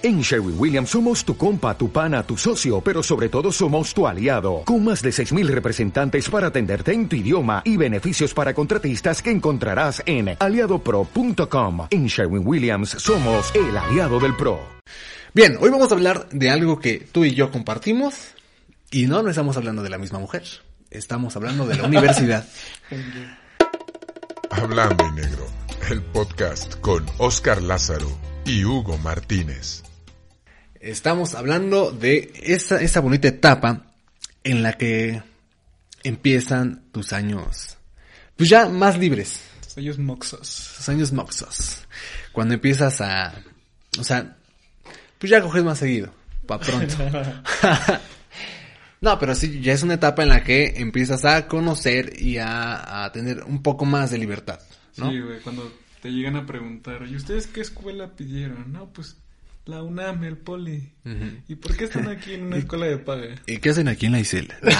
En Sherwin Williams somos tu compa, tu pana, tu socio, pero sobre todo somos tu aliado, con más de 6.000 representantes para atenderte en tu idioma y beneficios para contratistas que encontrarás en aliadopro.com. En Sherwin Williams somos el aliado del PRO. Bien, hoy vamos a hablar de algo que tú y yo compartimos y no, no estamos hablando de la misma mujer, estamos hablando de la universidad. Hablando en negro, el podcast con Oscar Lázaro y Hugo Martínez. Estamos hablando de esa, esa bonita etapa en la que empiezan tus años, pues ya más libres. Tus años moxos. Tus años moxos. Cuando empiezas a, o sea, pues ya coges más seguido, pa' pronto. no, pero sí, ya es una etapa en la que empiezas a conocer y a, a tener un poco más de libertad, ¿no? Sí, güey, cuando te llegan a preguntar, ¿y ustedes qué escuela pidieron? No, pues la UNAM, el Poli. ¿Y por qué están aquí en una escuela de paga? ¿Y qué hacen aquí en la ICEL? ¿Qué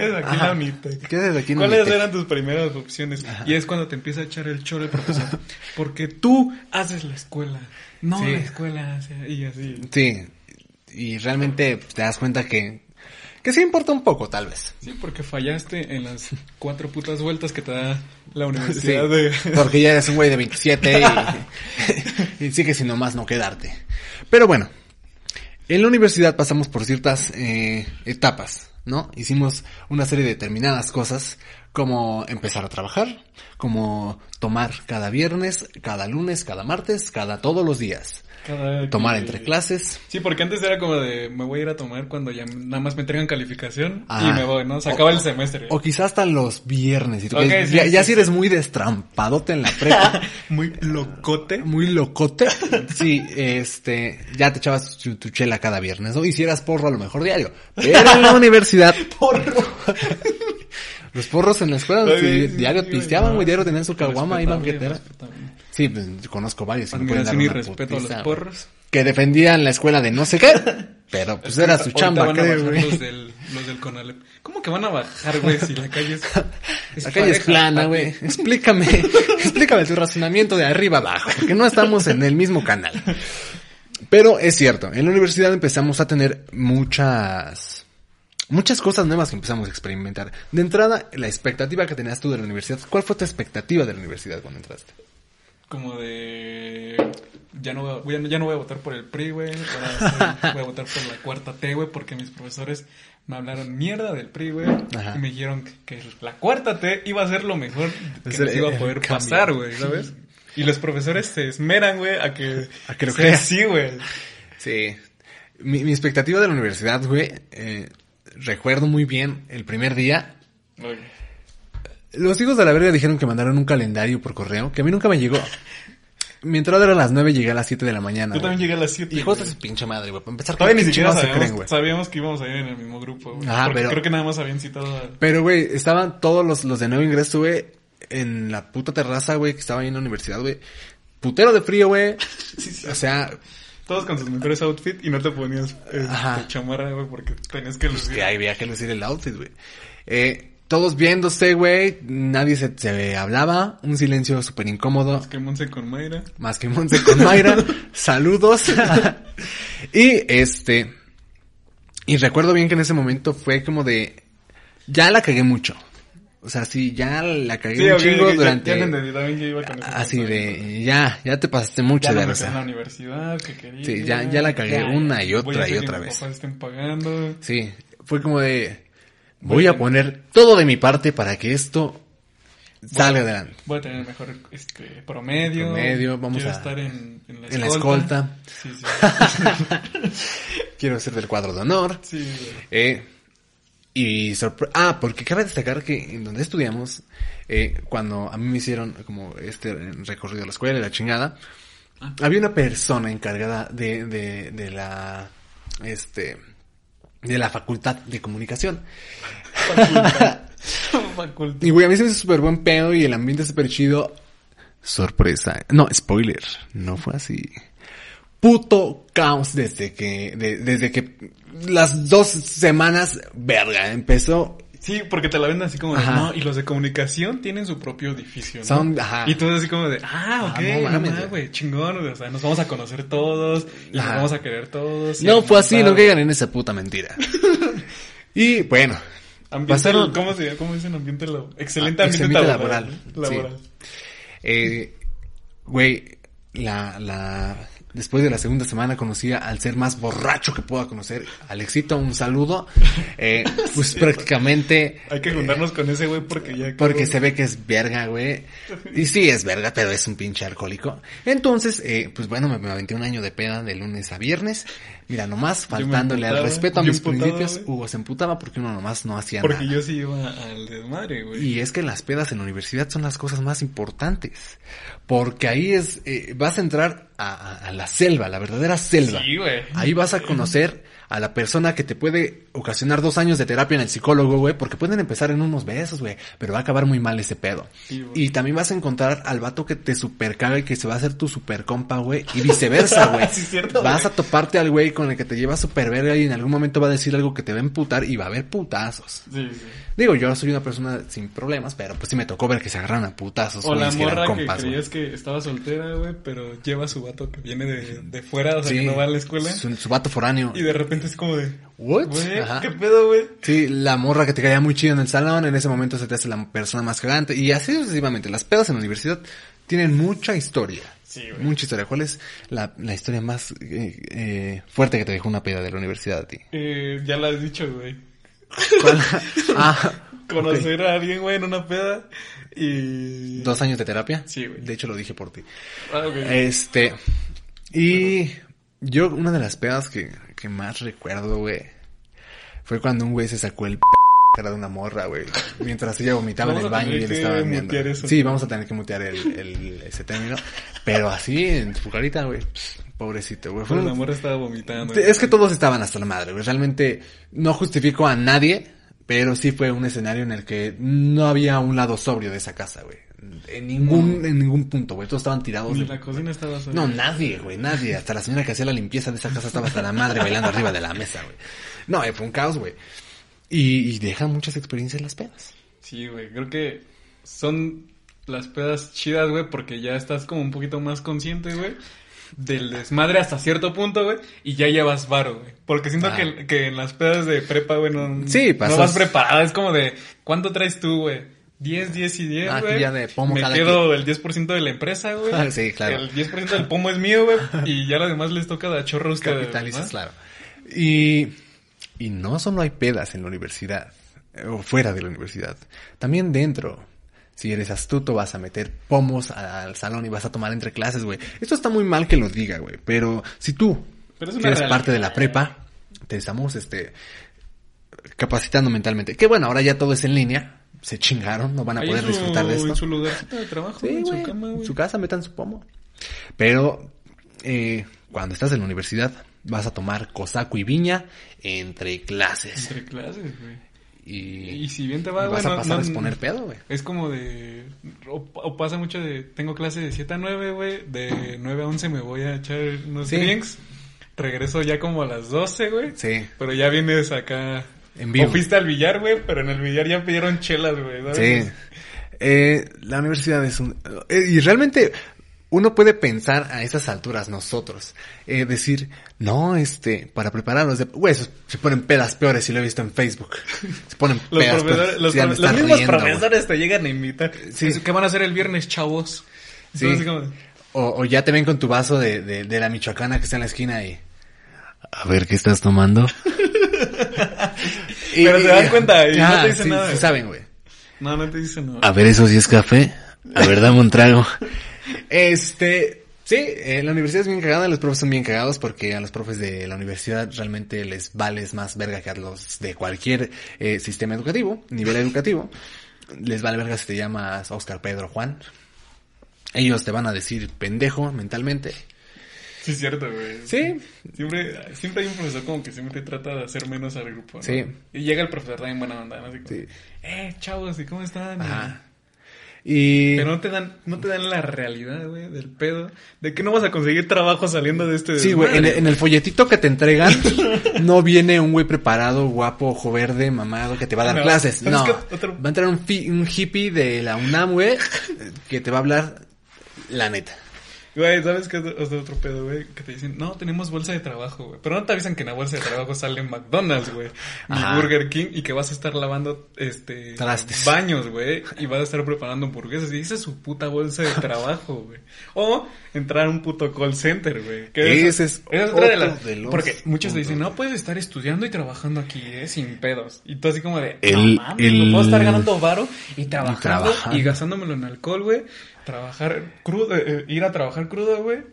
haces aquí en la UNITEC? ¿Qué aquí en ¿Cuáles Unitec? eran tus primeras opciones? Y es cuando te empieza a echar el choro el profesor. Porque tú haces la escuela, no Sí. la escuela hace- y así. Sí, y realmente te das cuenta que, que sí importa un poco, tal vez. Sí, porque fallaste en las cuatro putas vueltas que te da la Sí, universidad de... porque ya eres un güey de 27 y, y sigue sin nomás no quedarte. Pero bueno, en la universidad pasamos por ciertas eh, etapas, ¿no? Hicimos una serie de determinadas cosas, como empezar a trabajar, como tomar cada viernes, cada lunes, cada martes, cada todos los días. Cada Tomar que- entre clases, Sí, porque antes era como de me voy a ir a tomar cuando ya nada más me entregan calificación Ajá. y me voy, ¿no? Se acaba el semestre. O quizás hasta los viernes. Y tú sí, ya, sí, ya sí. si eres muy destrampadote en la prepa, Muy locote. muy locote. Sí, este, ya te echabas tu, tu chela cada viernes, ¿no? Hicieras porro a lo mejor diario. Pero en la universidad. Porro. Los porros en la escuela sí, diario sí, pisteaban, no, güey, diario tenían su caguama ahí banquetera. Sí, pues conozco varios. y respeto a putiza, los güey. porros. Que defendían la escuela de no sé qué. Pero pues era su chamba, van a creo, bajar güey. Los del, los del Conalep. ¿Cómo que van a bajar, güey, si la calle es... La calle es plana, güey. Explícame, explícame tu razonamiento de arriba abajo, porque no estamos en el mismo canal. Pero es cierto, en la universidad empezamos a tener muchas, muchas cosas nuevas que empezamos a experimentar. De entrada, la expectativa que tenías tú de la universidad. ¿Cuál fue tu expectativa de la universidad cuando entraste? Como de... Ya no, voy a, ya no voy a votar por el PRI, güey. Ahora soy- voy a votar por la cuarta T, güey, porque mis profesores me hablaron mierda del PRI, güey. Y me dijeron que, que la cuarta T iba a ser lo mejor que Es el- nos iba a poder pasar, güey, ¿sabes? Y los profesores se esmeran, güey, a que... A que lo Sí, creas. Sí, güey. Sí. Mi, mi expectativa de la universidad, güey, eh, recuerdo muy bien el primer día. Oye. Los hijos de la verga dijeron que mandaron un calendario por correo, que a mí nunca me llegó. Mi entrada era a las 9 y llegué a las 7 de la mañana. Yo güey. también llegué a las 7. Hijos de su pinche madre, güey. Para empezar, Todavía ni ¿qué siquiera sabíamos, creen, güey? sabíamos que íbamos a ir en el mismo grupo, güey. Porque pero- creo que nada más habían citado a... Pero, güey, estaban todos los, los de nuevo ingreso, güey, en la puta terraza, güey, que estaba ahí en la universidad, güey. Putero de frío, güey. O sea, Todos con sus mejores outfits y no te ponías eh, Ajá. chamarra, güey, porque tenías que lucir. que ahí había que lucir el outfit, güey. Eh, todos viéndose, güey. Nadie se, se hablaba. Un silencio súper incómodo. Que Monse con Mayra. Más que Monse con Mayra. Saludos. y este. Y recuerdo bien que en ese momento fue como de. Ya la cagué mucho. O sea, sí, ya la cagué un ok, chingo durante. Ya, ya te entendí, también yo iba con eso. así de. Ya, ya te pasaste mucho Ya de en la rosa. universidad que quería. Sí, ya- ya la cagué una y voy a otra hacer y otra vez. papás estén pagando. Sí, fue como de. Voy a poner todo de mi parte para que esto salga adelante. Voy a tener mejor este, promedio. Promedio, vamos Quiero a- estar en, en la en la escolta. Sí, sí. Quiero ser del cuadro de honor. sí. Eh, y Ah, porque cabe destacar que en donde estudiamos, eh, cuando a mí me hicieron como este recorrido a la escuela y la chingada, había una persona encargada de, de, de la, este, de la facultad de comunicación. Facultad. Y güey, a mí se me hizo súper buen pedo y el ambiente súper chido. Sorpresa. No, spoiler. No fue así. Puto caos desde que, de- desde que las dos semanas, verga, empezó Sí, porque te la venden así como de, Ajá. no, y los de comunicación tienen su propio edificio, ¿no? Son, ajá. Y todo así como de, ah, ok, Ah, no güey, chingón, güey, o sea, nos vamos a conocer todos, y nos vamos a querer todos. No fue así, no caigan en esa puta mentira. y bueno, Ambiente, ¿cómo se ¿Cómo dicen ambiente laboral? Excelente Ah, ambiente, excelente laboral. laboral, laboral. eh, güey, la, la, después de la segunda semana conocí al ser más borracho que pueda conocer, Alexito, un saludo. Eh, pues prácticamente Hay que juntarnos con ese güey porque ya... Porque se ve que es verga, güey. Y sí, es verga, pero es un pinche alcohólico. Entonces, eh, pues bueno, me, me aventé un año de peda de lunes a viernes. Mira, nomás faltándole al respeto a mis emputaba, principios. Hugo se emputaba porque uno nomás no hacía Porque nada. yo sí iba al desmadre, güey. Y es que las pedas en la universidad son las cosas más importantes. Porque ahí es, eh, vas a entrar a, a- a la selva, la verdadera selva. Sí, güey. Ahí vas a conocer a la persona que te puede ocasionar dos años de terapia en el psicólogo, güey, porque pueden empezar en unos besos, güey, pero va a acabar muy mal ese pedo. Sí, y también vas a encontrar al vato que te super caga y que se va a hacer tu super compa, güey, y viceversa, güey. Sí, es cierto, vas a toparte al güey con el que te lleva super verga y en algún momento va a decir algo que te va a emputar y va a haber putazos. Sí, sí. Digo, yo soy una persona sin problemas, pero pues sí me tocó ver que se agarran a putazos. O la que morra que compas, güey. creías que estaba soltera, güey, pero lleva a su vato que viene de, de fuera, o sea, Sí, que no va a la escuela. Su, su vato foráneo. Y de repente es como de, What? ¿qué pedo, güey? Sí, la morra que te caía muy chido en el salón, en ese momento se te hace la persona más cagante. Y así sucesivamente. Las pedas en la universidad tienen mucha historia. Sí, güey. Mucha historia. ¿Cuál es la, la historia más eh, eh, fuerte que te dejó una peda de la universidad a ti? Eh, ya lo has dicho, güey. ¿Cuál? ah, Conocer a alguien, güey, en una peda y... ¿Dos años de terapia? Sí, güey. De hecho, lo dije por ti. Ah, ok. Este. Y yo, una de las pedas que, que más recuerdo, güey, fue cuando un güey se sacó el p cara de una morra, güey. Mientras ella vomitaba en el baño y él estaba viendo. Sí, vamos a tener que mutear el, el- ese término. Pero así, en su carita, güey. pss, Pobrecito, güey. Pues la morra estaba vomitando. es que todos estaban hasta la madre, güey. Realmente no justifico a nadie, pero sí fue un escenario en el que no había un lado sobrio de esa casa, güey. En ningún, en ningún punto, güey. Todos estaban tirados. Ni de- la cocina estaba sola. no, nadie, güey, nadie. Hasta la señora que hacía la limpieza de esa casa estaba hasta la madre bailando arriba de la mesa, güey. No, eh, fue un caos, güey. Y, y dejan muchas experiencias las pedas. Sí, güey, creo que son las pedas chidas, güey, porque ya estás como un poquito más consciente, güey, del desmadre hasta cierto punto, güey, y ya llevas varo, güey. Porque siento Ah. que, que en las pedas de prepa, güey, no, Sí, no vas preparada, es como de, ¿cuánto traes tú, güey? 10, 10 y 10, Ah, güey. ya de pomo Me cada quedo el 10% de la empresa, güey. Ah, sí, claro. El 10% del pomo es mío, güey, y ya lo demás les toca de chorro a ustedes, Capitalistas, ¿no? claro. Y, y no solo hay pedas en la universidad, eh, o fuera de la universidad, también dentro. Si eres astuto, vas a meter pomos al salón y vas a tomar entre clases, güey. Esto está muy mal que lo diga, güey. Pero si tú, Pero que eres realidad. parte de la prepa, te estamos, este, capacitando mentalmente. Que bueno, ahora ya todo es en línea. Se chingaron, no van a Ahí poder su- disfrutar de esto. En su lugar de trabajo, Sí, en su cama, su casa metan su pomo. Pero eh, cuando estás en la universidad vas a tomar cosaco y viña entre clases. Entre clases, güey. Y, Y si bien te va, vas a pasar no- a exponer pedo, güey. Es como de... O, o pasa mucho de... Tengo clase de 7 a 9, güey. De 9 a 11 me voy a echar unos Sí. drinks. Regreso ya como a las 12, güey. Sí. Pero ya vienes acá... En vivo. O fuiste al billar, güey. Pero en el billar ya pidieron chelas, güey. Sí. Eh, la universidad es un... eh, y realmente uno puede pensar a esas alturas nosotros. eh, decir, no, este, para prepararnos de... Güey, se ponen pedas peores y lo he visto en Facebook. Se ponen Los, pedas peores. los, Sí, mismos riendo, profesores te llegan a invitar. Sí. ¿Qué van a hacer el viernes, chavos? Sí. Entonces, como- O, o ya te ven con tu vaso de, de, de la michoacana que está en la esquina y... A ver, ¿qué estás tomando? Pero se dan cuenta y no te dicen sí, nada. Sí saben, güey. No, no te dicen nada. A ver, eso sí es café. A ver, dame un trago. Este, sí, eh, la universidad es bien cagada, los profes son bien cagados porque a los profes de la universidad realmente les vales más verga que a los de cualquier eh, sistema educativo, nivel educativo. Les vale verga si te llamas Oscar Pedro Juan. Ellos te van a decir pendejo mentalmente. Sí, es cierto, güey. Sí. Siempre, siempre hay un profesor como que siempre trata de hacer menos al grupo, ¿no? Sí. Y llega el profesor también buena onda, ¿no? Así como, Sí. eh, chavos, ¿y cómo están? Ajá. Y... Pero no te dan, no te dan la realidad, güey, del pedo. De que no vas a conseguir trabajo saliendo de este Sí, güey, en, el folletito que te entregan no viene un güey preparado, guapo, ojo verde, mamado, que te va a dar No, clases. ¿sabes No? Otro- va a entrar un, fi- un hippie de la UNAM, güey, que te va a hablar la neta. Güey, ¿sabes qué es es otro pedo, güey? Que te dicen, no, tenemos bolsa de trabajo, güey. Pero no te avisan que en la bolsa de trabajo sale McDonald's, güey. Ni. Burger King y que vas a estar lavando, este... Trastes. Baños, güey. Y vas a estar preparando hamburguesas. Y esa es su puta bolsa de trabajo, güey. O entrar a un puto call center, güey. Que Ese es esa otra de las... de los Porque muchos te dicen, no, puedes estar estudiando y trabajando aquí, eh, sin pedos. Y tú así como de, El- no mames, el- puedo estar ganando varo y trabajando y gastándomelo en alcohol, güey. Trabajar crudo, eh, eh, ir a trabajar crudo, güey.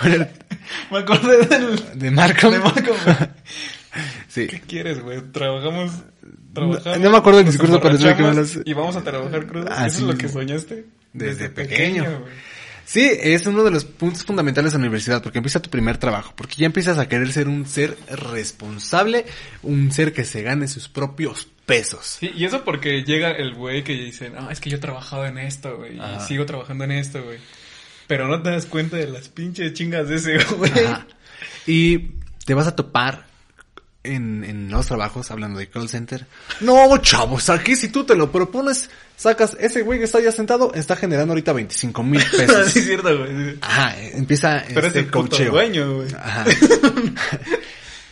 Bueno, Me acordé del... de Marco. De güey. Sí. ¿Qué quieres, güey? Trabajamos... Trabajamos, no me acuerdo del discurso, pero que me Y vamos a trabajar crudo. Ah, ¿Eso sí. es lo que soñaste? Desde pequeño. güey. Sí, es uno de los puntos fundamentales de la universidad, porque empieza tu primer trabajo, porque ya empiezas a querer ser un ser responsable, un ser que se gane sus propios pesos. Sí, y eso porque llega el güey que dice, no, es que yo he trabajado en esto, güey, y sigo trabajando en esto, güey. Pero no te das cuenta de las pinches chingas de ese güey. Ajá. Y te vas a topar en, en los trabajos, hablando de call center. No, chavos, aquí si tú te lo propones, sacas, ese güey que está ya sentado, está generando ahorita 25 mil sí, pesos. es cierto, güey. Ajá, empieza Pero es este el puto coacheo. dueño, güey. Ajá.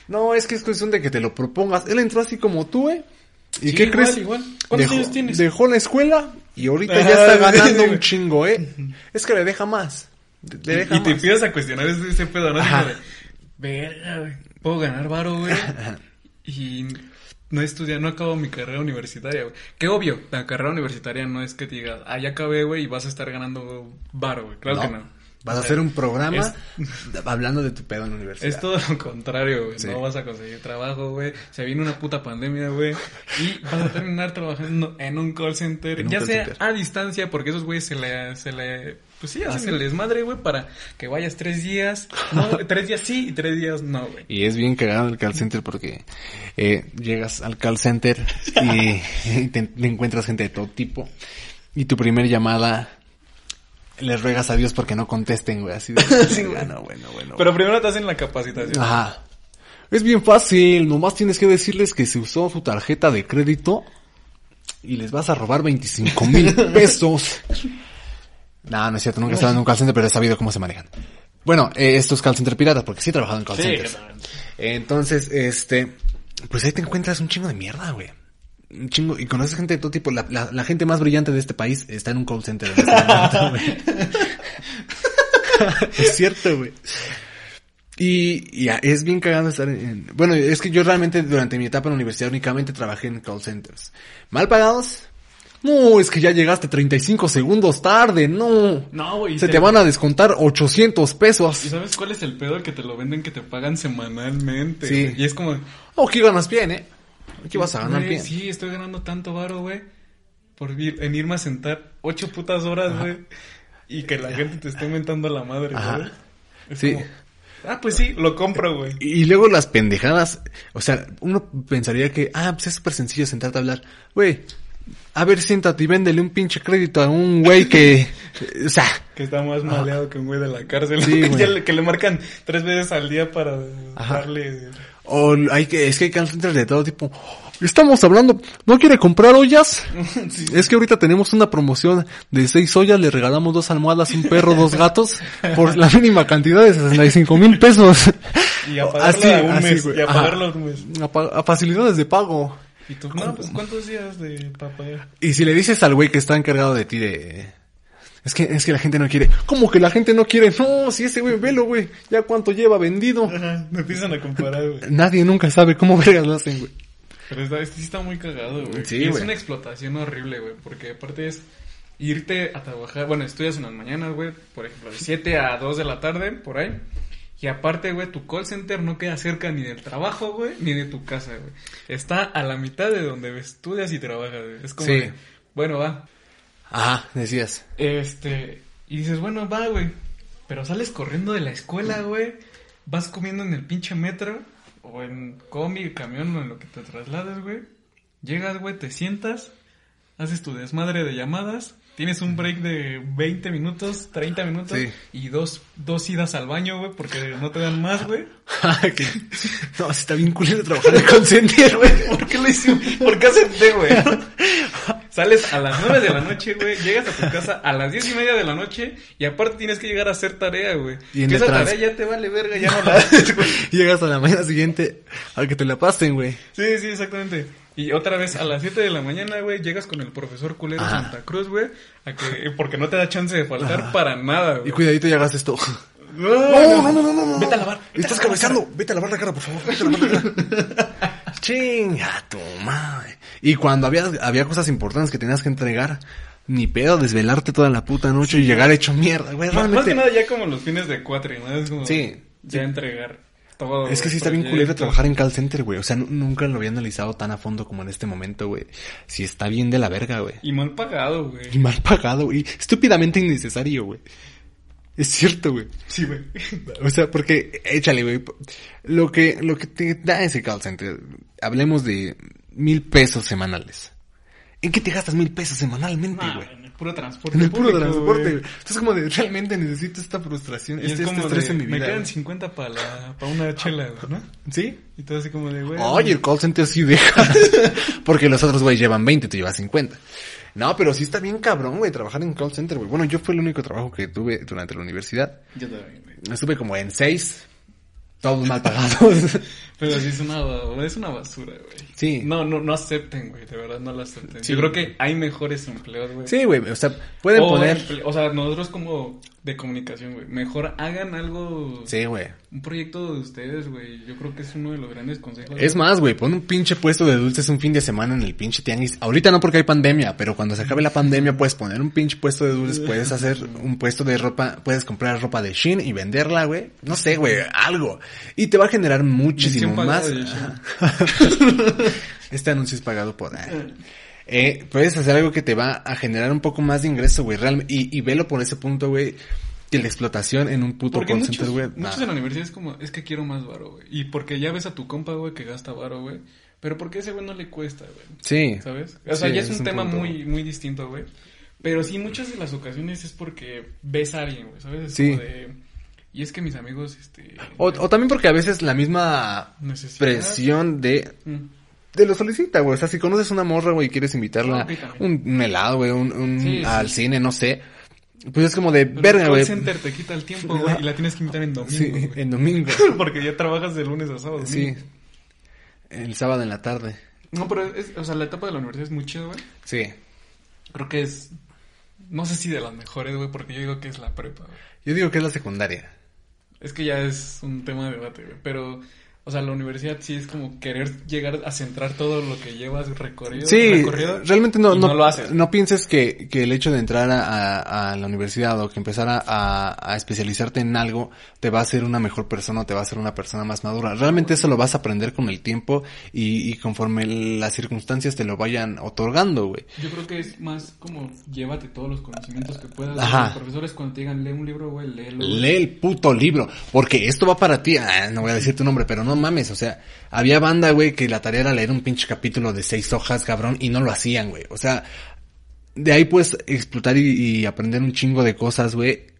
No, es que es cuestión de que te lo propongas. Él entró así como tú, ¿eh? ¿Y Sí, qué igual, crees? igual. ¿Cuántos Dejó- años tienes? Dejó la escuela y ahorita Ajá, ya está sí, ganando sí, un chingo, ¿eh? Es que le deja más. Le deja y, y te empiezas a cuestionar ese, ese pedo, ¿no? Verga, güey. Puedo ganar varo, güey. y no he estudiado, no acabo mi carrera universitaria, güey. Que obvio, la carrera universitaria no es que te digas, ah, ya acabé, güey, y vas a estar ganando varo, güey. Claro No, que no. Vas a hacer un programa es- hablando de tu pedo en la universidad. Es todo lo contrario, güey. Sí. No vas a conseguir trabajo, güey. Se viene una puta pandemia, güey. Y vas a terminar trabajando en un call center. Un ya call sea center. a distancia, porque esos güeyes se le, se le, pues sí, hacen el desmadre, güey, para que vayas tres días. No, tres días sí y tres días no, güey. Y es bien cagado el call center porque eh, llegas al call center y, y te, te encuentras gente de todo tipo. Y tu primer llamada les ruegas a Dios porque no contesten, güey. Así de, bueno, bueno, bueno. Pero primero te hacen la capacitación. Ajá. Es bien fácil, nomás tienes que decirles que se usó su tarjeta de crédito y les vas a robar 25 mil pesos. No, no es cierto, nunca he estado en un call center, pero he sabido cómo se manejan. Bueno, eh, estos call center piratas, porque sí he trabajado en call Sí, centers. Entonces, este, pues ahí te encuentras un chingo de mierda, güey. Un chingo, y conoces gente de todo tipo. La, la, la gente más brillante de este país está en un call center en este momento, güey. es cierto, güey. Y, y es bien cagado estar en- Bueno, es que yo realmente durante mi etapa en la universidad únicamente trabajé en call centers. ¿Mal pagados? No, es que ya llegaste 35 segundos tarde, no. No, güey. Se te van a descontar 800 ¿Y pesos. sabes cuál es el pedo? Que te lo venden que te pagan semanalmente. Sí. Y es como... Oh, aquí ganas bien, eh. Aquí vas a ganar bien. Sí, estoy ganando tanto varo, güey. Por ir- en irme a sentar ocho putas horas, güey. Y que la gente te esté mentando la madre, güey. Sí. como, ah, pues sí, lo compro, güey. Y luego las pendejadas, o sea, uno pensaría que, ah, pues es súper sencillo sentarte a hablar. Güey, a ver, siéntate y véndele un pinche crédito a un güey que, o sea, Que está más maleado que un güey de la cárcel. Sí, que, le, que le marcan tres veces al día para Ajá. darle... o hay que, es que hay centers de todo tipo. Estamos hablando, ¿no quiere comprar ollas? Sí. Es que ahorita tenemos una promoción de seis ollas, le regalamos dos almohadas, un perro, dos gatos, por la mínima cantidad de 65 mil pesos. Y a pagarlo a un mes, y a pagarlo un mes. A facilidades de pago. Y tú, no, pues ¿cuántos días de para pagar? Y si le dices al güey que está encargado de ti de... Es que, es que la gente no quiere. ¿Cómo que la gente no quiere? No, si ese güey, velo, güey. Ya cuánto lleva vendido. Ajá, me empiezan a comparar, güey. Nadie nunca sabe cómo vergas lo hacen, güey. Pero está, sí está muy cagado, güey. Sí, Y es una explotación horrible, güey. Porque aparte es irte a trabajar. Bueno, estudias en las mañanas, güey. Por ejemplo, de 7 a 2 de la tarde, por ahí. Y aparte, güey, tu call center no queda cerca ni del trabajo, güey, ni de tu casa, güey. Está a la mitad de donde estudias y trabajas, güey. Es como, Sí. bueno, va. Ajá, decías. Este, y dices, bueno, va, güey. Pero sales corriendo de la escuela, güey. Vas comiendo en el pinche metro. O en combi, camión, o en lo que te traslades, güey. Llegas, güey, te sientas. haces tu desmadre de llamadas, tienes un break de 20 minutos, 30 minutos Sí. y dos, dos idas al baño, güey, porque no te dan más, güey. No, está bien culero trabajar call center, güey. ¿Por qué lo hicimos? ¿Por qué acepté, güey? Sales a las 9 de la noche, güey, llegas a tu casa a las 10 y media de la noche y aparte tienes que llegar a hacer tarea, güey. Y en que el esa trans- tarea ya te vale verga, ya no la haces, güey. Llegas a la mañana siguiente a que te la pasen, güey. Sí, sí, exactamente. Y otra vez a las 7 de la mañana, güey, llegas con el profesor culero Ajá. Santa Cruz, güey, a que porque no te da chance de faltar para nada, Y güey. cuidadito y hagas esto. No, No, no, no, no, no. Vete a lavar. Estás cabeceando. Vete a lavar la cara, por favor. Vete a lavar la cara. Chinga tu madre. Y cuando había, había cosas importantes que tenías que entregar, ni pedo desvelarte toda la puta noche y llegar hecho mierda, güey. Más- Más que nada ya como los fines de cuatro, ¿no? Es como Sí. ya entregar todo. Es que sí está bien culero trabajar en call center, güey. O sea, nu- nunca lo había analizado tan a fondo como en este momento, güey. Sí está bien de la verga, güey. Y mal pagado, güey. Y mal pagado, güey. Estúpidamente innecesario, güey. Es cierto, güey. Sí, güey. O sea, porque, échale, güey. Lo que, lo que te da ese call center, hablemos de mil pesos semanales. ¿En qué te gastas mil pesos semanalmente, güey? Puro transporte. en el puro público, transporte, güey. Entonces, como de, realmente necesito esta frustración, Y es este, este estrés de, en mi me vida. quedan güey. 50 para para una chela, ¿no? ¿Sí? Y todo así como de, güey. Oye, el call center sí deja. Porque los otros, güey, llevan 20, tú llevas 50. No, pero sí está bien cabrón, güey, trabajar en call center, güey. Bueno, yo fue el único trabajo que tuve durante la universidad. Yo también, güey. Estuve como en seis, todos mal pagados. Pero sí es una, es una basura, güey. Sí. No, no, no acepten, güey. De verdad no la acepten. Sí. Yo creo que hay mejores empleos, güey. sí, güey, o sea, pueden o, poner... emple- o sea, nosotros como de comunicación, güey. Mejor hagan algo. Sí, güey. Un proyecto de ustedes, güey. Yo creo que es uno de los grandes consejos. Es más, güey, pon un pinche puesto de dulces un fin de semana en el pinche tianguis. Ahorita no porque hay pandemia, pero cuando se acabe la pandemia puedes poner un pinche puesto de dulces, puedes hacer un puesto de ropa, puedes comprar ropa de Shein y venderla, güey. No sé, güey, algo. Y te va a generar muchísimo más. este anuncio es pagado por... Eh, puedes hacer algo que te va a generar un poco más de ingreso, güey, realmente. Y, y velo por ese punto, güey, que la explotación en un puto Porque call muchos, center, güey. muchos nah. en la universidad es como, es que quiero más varo, güey. Y porque ya ves a tu compa, güey, que gasta varo, güey. Pero porque ese güey no le cuesta, güey. Sí. ¿Sabes? O sea, Sí, ya es es un, un tema punto. muy, muy distinto, güey. Pero sí, muchas de las ocasiones es porque ves a alguien, güey, ¿sabes? Es Sí. como de... Y es que mis amigos, este... O, o también porque a veces la misma Necesidad. presión de Mm. te lo solicita, güey. O sea, si conoces una morra, güey, y quieres invitarla también. un, un helado, güey, un, un- Sí, al sí. cine, no sé. Pues es como de Pero verga, güey. center te quita el tiempo, güey, y la tienes que invitar en domingo, Sí, en domingo. Porque ya trabajas de lunes a sábado. sí. domingo. El sábado en la tarde. No, pero es, o sea, la etapa de la universidad es muy chida, güey. Sí. Creo que es, no sé si de las mejores, güey, porque yo digo que es la prepa, güey. Yo digo que es la secundaria. Es que ya es un tema de debate, güey. Pero, o sea, la universidad sí es como querer llegar a centrar todo lo que llevas recorrido. Sí, recorrido, realmente no, no, lo haces. no pienses que, que el hecho de entrar a, a- a la universidad o que empezar a, a- especializarte en algo te va a hacer una mejor persona o te va a hacer una persona más madura. Realmente eso lo vas a aprender con el tiempo y, y conforme las circunstancias te lo vayan otorgando, güey. Yo creo que es más como llévate todos los conocimientos que puedas. Ajá. Los profesores cuando te digan lee un libro, güey, léelo. Lee el puto libro, porque esto va para ti. Ah, no voy a decir tu nombre, pero no mames, o sea, había banda, güey, que la tarea era leer un pinche capítulo de seis hojas, cabrón, y no lo hacían, güey. O sea, de ahí puedes explotar y, y aprender un chingo de cosas, güey.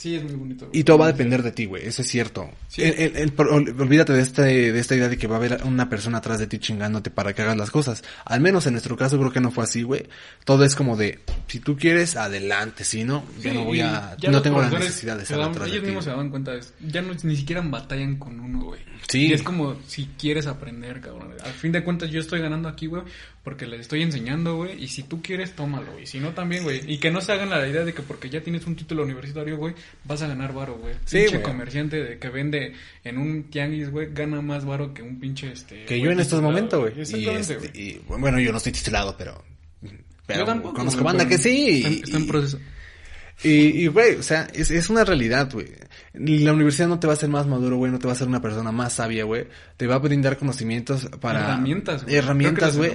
Sí, es muy bonito. güey. Y todo va a depender de ti, güey, eso es cierto. Sí. El- el- el- ol- olvídate de, este, de esta idea de que va a haber una persona atrás de ti chingándote para que hagas las cosas. Al menos en nuestro caso creo que no fue así, güey. Todo es como de, si tú quieres, adelante, si no, yo Sí, no voy y a, no tengo la necesidad de estar atrás de Ellos ti. mismos se dan cuenta de eso. Ya no, ni siquiera batallan con uno, güey. Sí. Y es como si quieres aprender, cabrón. Al fin de cuentas yo estoy ganando aquí, güey, porque les estoy enseñando, güey. Y si tú quieres, tómalo, güey. Si no, también, güey. Y que no se hagan la idea de que porque ya tienes un título universitario, güey, vas a ganar varo, güey. Sí, pinche comerciante de que vende en un tianguis, güey, gana más varo que un pinche, este... Que yo en estos momentos, güey. Este, y, bueno, yo no estoy titulado, pero, pero Yo tampoco, conozco banda que sí. Está, y- está en proceso. Y, güey, o sea, es, es una realidad, güey. La universidad no te va a hacer más maduro, güey, no te va a hacer una persona más sabia, güey. Te va a brindar conocimientos para... Herramientas, güey. Herramientas, güey.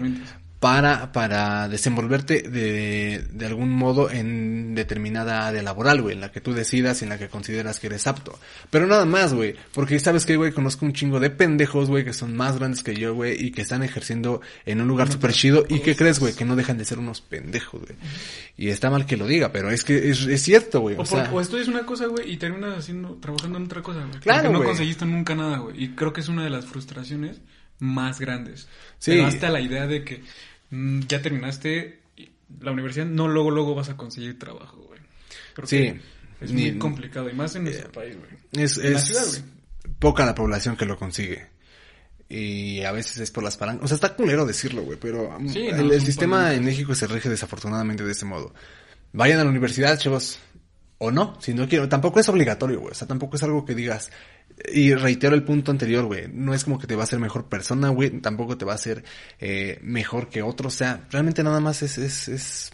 Para, para desenvolverte de, de algún modo en determinada área laboral, güey, en la que tú decidas y en la que consideras que eres apto. Pero nada más, güey, porque sabes que, güey, conozco un chingo de pendejos, güey, que son más grandes que yo, güey, y que están ejerciendo en un lugar súper chido, y que crees, güey, que no dejan de ser unos pendejos, güey. Y está mal que lo diga, pero es que es, es cierto, güey. O, O, sea, o estudias una cosa, güey, y terminas haciendo, trabajando en otra cosa, güey. Claro, no conseguiste nunca nada, güey. Y creo que es una de las frustraciones más grandes. Sí. Pero hasta la idea de que mm, ya terminaste la universidad, no luego, luego vas a conseguir trabajo, güey. Creo Sí. que es Ni- muy complicado, y más en nuestro país, güey. es, en la es ciudad, güey. poca la población que lo consigue. Y a veces es por las palancas. O sea, está culero decirlo, güey, pero um, Sí, el, no, el sistema palancas. en México se rige desafortunadamente de ese modo. Vayan a la universidad, chavos. O no, si no quiero. Tampoco es obligatorio, güey. O sea, tampoco es algo que digas. Y reitero el punto anterior, güey. No es como que te va a hacer mejor persona, güey. Tampoco te va a hacer eh, mejor que otro. O sea, realmente nada más es, es, es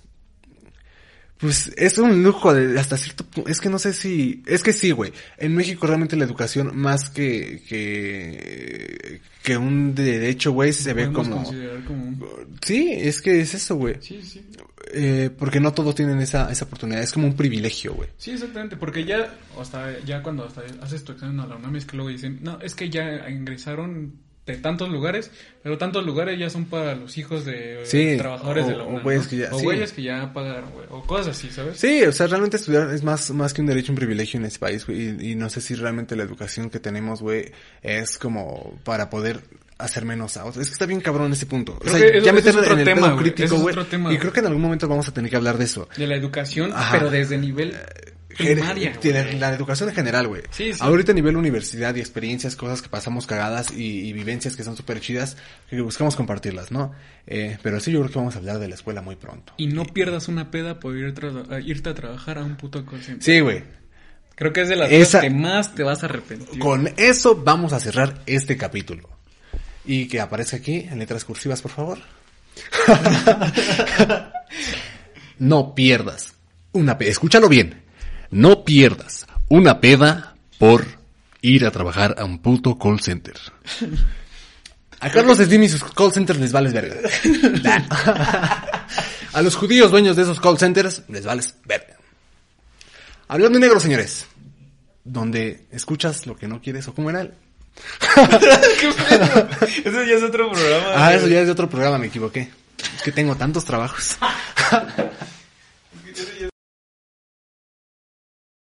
pues es un lujo de hasta cierto punto. Es que no sé si. Es que sí, güey. En México realmente la educación, más que. que, que un derecho, güey, se ve como. considerar como un- Sí, es que es eso, güey. Sí, sí. Eh, porque no todos tienen esa, esa oportunidad. Es como un privilegio, güey. Sí, exactamente, porque ya, hasta, ya cuando hasta haces tu examen a la UNAM es que luego dicen, no, es que ya ingresaron de tantos lugares, pero tantos lugares ya son para los hijos de eh, Sí, trabajadores o- de la o UNAM. güeyes ¿no? que ya- o sí. güeyes que ya pagaron, güey, o cosas así, ¿sabes? Sí, o sea, realmente estudiar es más, más que un derecho, un privilegio en este país, güey. Y, y no sé si realmente la educación que tenemos, güey, es como para poder hacer menos a otros. Es que está bien cabrón ese punto. O sea, eso- ya meterlo en el tema, pedo crítico, güey. Y creo que en algún momento vamos a tener que hablar de eso. De la educación, Ajá. pero desde nivel primaria, Tiene güey. la educación en general, güey. Sí, sí. Ahorita a nivel universidad y experiencias, cosas que pasamos cagadas y, y vivencias que son súper chidas, que buscamos compartirlas, ¿no? Eh, pero sí, yo creo que vamos a hablar de la escuela muy pronto. Y no pierdas una peda por ir tra- a irte a trabajar a un puto call center. Sí, güey. Creo que es de las Esa- cosas que más te vas a arrepentir. Con eso vamos a cerrar este capítulo. Y que aparezca aquí en letras cursivas, por favor. no pierdas una peda. Escúchalo bien. No pierdas una peda por ir a trabajar a un puto call center. A Carlos Slim y sus call centers les vales verga. a los judíos dueños de esos call centers les vales verga. Hablando en negro, señores. Donde escuchas lo que no quieres o cómo era el... Eso ya es otro programa. Ah, güey. eso ya es de otro programa, me equivoqué. Es que tengo tantos trabajos.